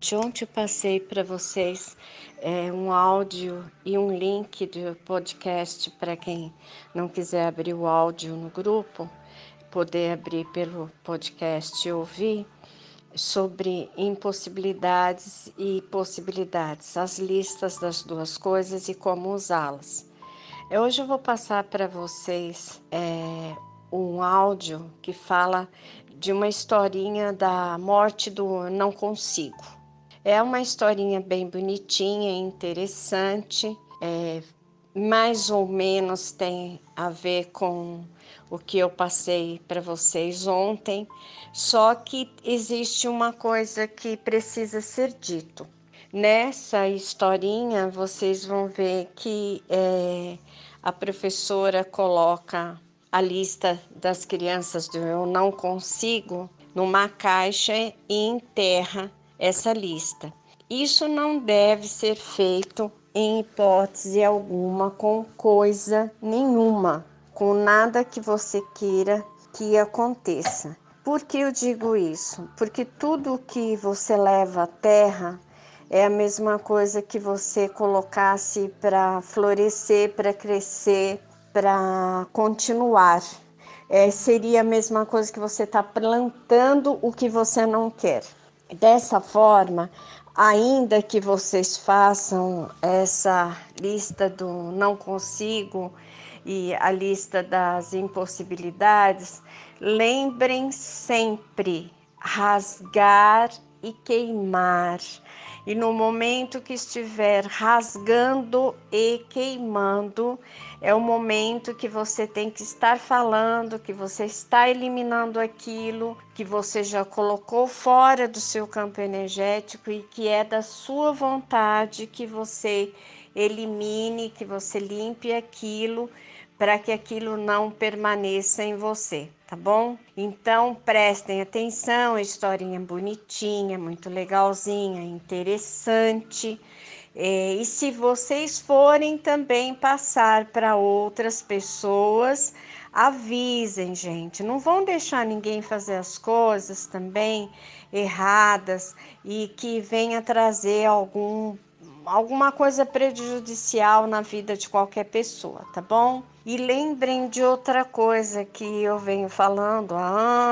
De ontem eu passei para vocês é, um áudio e um link do podcast para quem não quiser abrir o áudio no grupo, poder abrir pelo podcast e ouvir sobre impossibilidades e possibilidades, as listas das duas coisas e como usá-las. Hoje eu vou passar para vocês é, um áudio que fala de uma historinha da morte do Não Consigo. É uma historinha bem bonitinha, interessante, é, mais ou menos tem a ver com o que eu passei para vocês ontem, só que existe uma coisa que precisa ser dito. Nessa historinha, vocês vão ver que é, a professora coloca a lista das crianças do Eu Não Consigo numa caixa e enterra essa lista. Isso não deve ser feito em hipótese alguma com coisa nenhuma, com nada que você queira que aconteça. Por que eu digo isso? Porque tudo que você leva à terra é a mesma coisa que você colocasse para florescer, para crescer, para continuar. É, seria a mesma coisa que você está plantando o que você não quer. Dessa forma, ainda que vocês façam essa lista do não consigo e a lista das impossibilidades, lembrem sempre rasgar e queimar. E no momento que estiver rasgando e queimando, é o momento que você tem que estar falando, que você está eliminando aquilo que você já colocou fora do seu campo energético e que é da sua vontade que você elimine, que você limpe aquilo para que aquilo não permaneça em você, tá bom? Então prestem atenção, historinha bonitinha, muito legalzinha, interessante. É, e se vocês forem também passar para outras pessoas, avisem, gente. Não vão deixar ninguém fazer as coisas também erradas e que venha trazer algum alguma coisa prejudicial na vida de qualquer pessoa, tá bom? E lembrem de outra coisa que eu venho falando há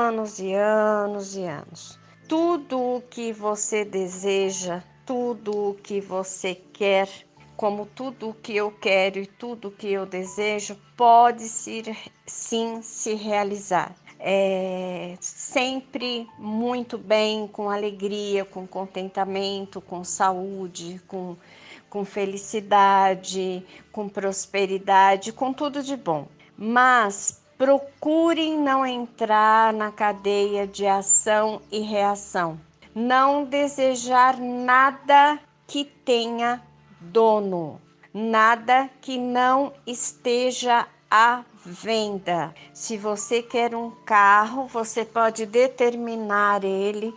anos e anos e anos. Tudo o que você deseja tudo o que você quer, como tudo o que eu quero e tudo o que eu desejo, pode ser, sim se realizar. É, sempre muito bem, com alegria, com contentamento, com saúde, com, com felicidade, com prosperidade, com tudo de bom. Mas procurem não entrar na cadeia de ação e reação não desejar nada que tenha dono, nada que não esteja à venda. Se você quer um carro, você pode determinar ele,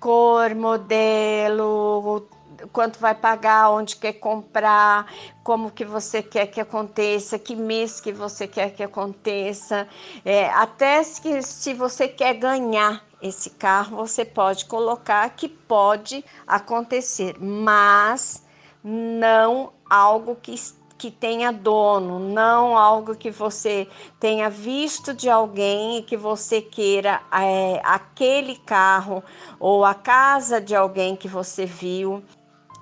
cor, modelo, quanto vai pagar, onde quer comprar, como que você quer que aconteça, que mês que você quer que aconteça, é, até se, se você quer ganhar esse carro, você pode colocar que pode acontecer, mas não algo que que tenha dono, não algo que você tenha visto de alguém e que você queira é, aquele carro ou a casa de alguém que você viu,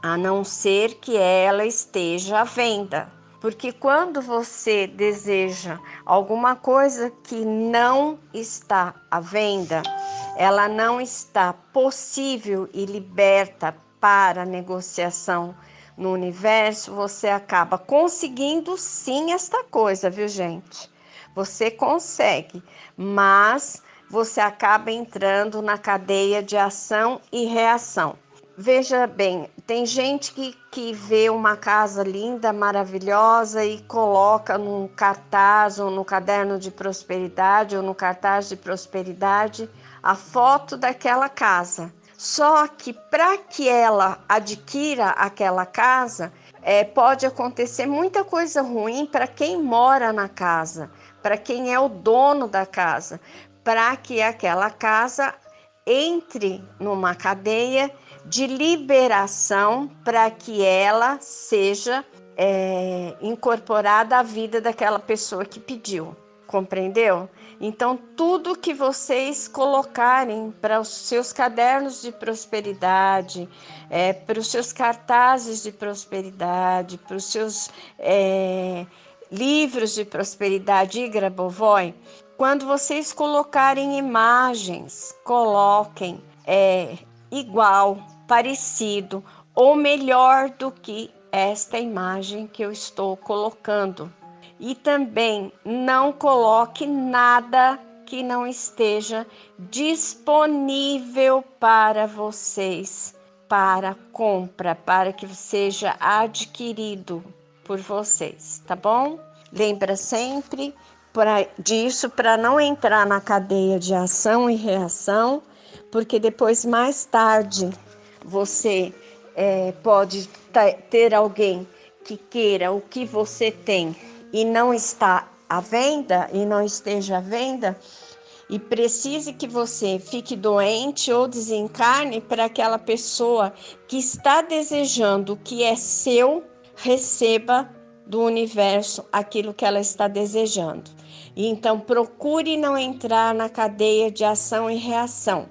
a não ser que ela esteja à venda. Porque quando você deseja alguma coisa que não está à venda, ela não está possível e liberta para negociação no universo, você acaba conseguindo sim esta coisa, viu, gente? Você consegue, mas você acaba entrando na cadeia de ação e reação. Veja bem, tem gente que, que vê uma casa linda, maravilhosa e coloca num cartaz ou no caderno de prosperidade ou no cartaz de prosperidade a foto daquela casa. Só que para que ela adquira aquela casa, é, pode acontecer muita coisa ruim para quem mora na casa, para quem é o dono da casa, para que aquela casa entre numa cadeia de liberação para que ela seja é, incorporada à vida daquela pessoa que pediu. Compreendeu? Então, tudo que vocês colocarem para os seus cadernos de prosperidade, é, para os seus cartazes de prosperidade, para os seus é, livros de prosperidade e quando vocês colocarem imagens, coloquem é, igual, parecido ou melhor do que esta imagem que eu estou colocando. E também não coloque nada que não esteja disponível para vocês para compra, para que seja adquirido por vocês, tá bom? Lembra sempre pra, disso para não entrar na cadeia de ação e reação, porque depois mais tarde você é, pode ter alguém que queira o que você tem e não está à venda e não esteja à venda e precise que você fique doente ou desencarne para aquela pessoa que está desejando o que é seu receba do universo aquilo que ela está desejando. E então procure não entrar na cadeia de ação e reação.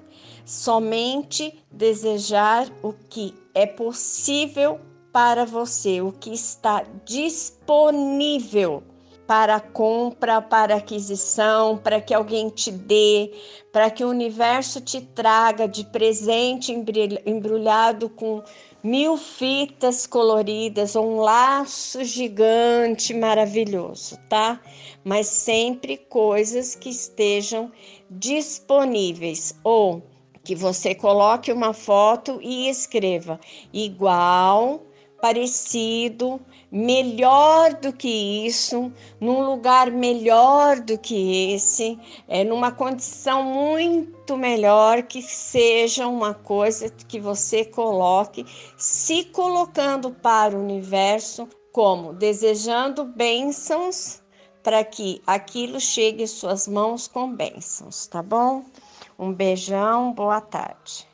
Somente desejar o que é possível para você, o que está disponível para compra, para aquisição, para que alguém te dê, para que o universo te traga de presente embrulhado com mil fitas coloridas, um laço gigante maravilhoso, tá? Mas sempre coisas que estejam disponíveis ou que você coloque uma foto e escreva igual, parecido, melhor do que isso, num lugar melhor do que esse, é numa condição muito melhor que seja uma coisa que você coloque, se colocando para o universo como desejando bênçãos para que aquilo chegue em suas mãos com bênçãos, tá bom? Um beijão, boa tarde.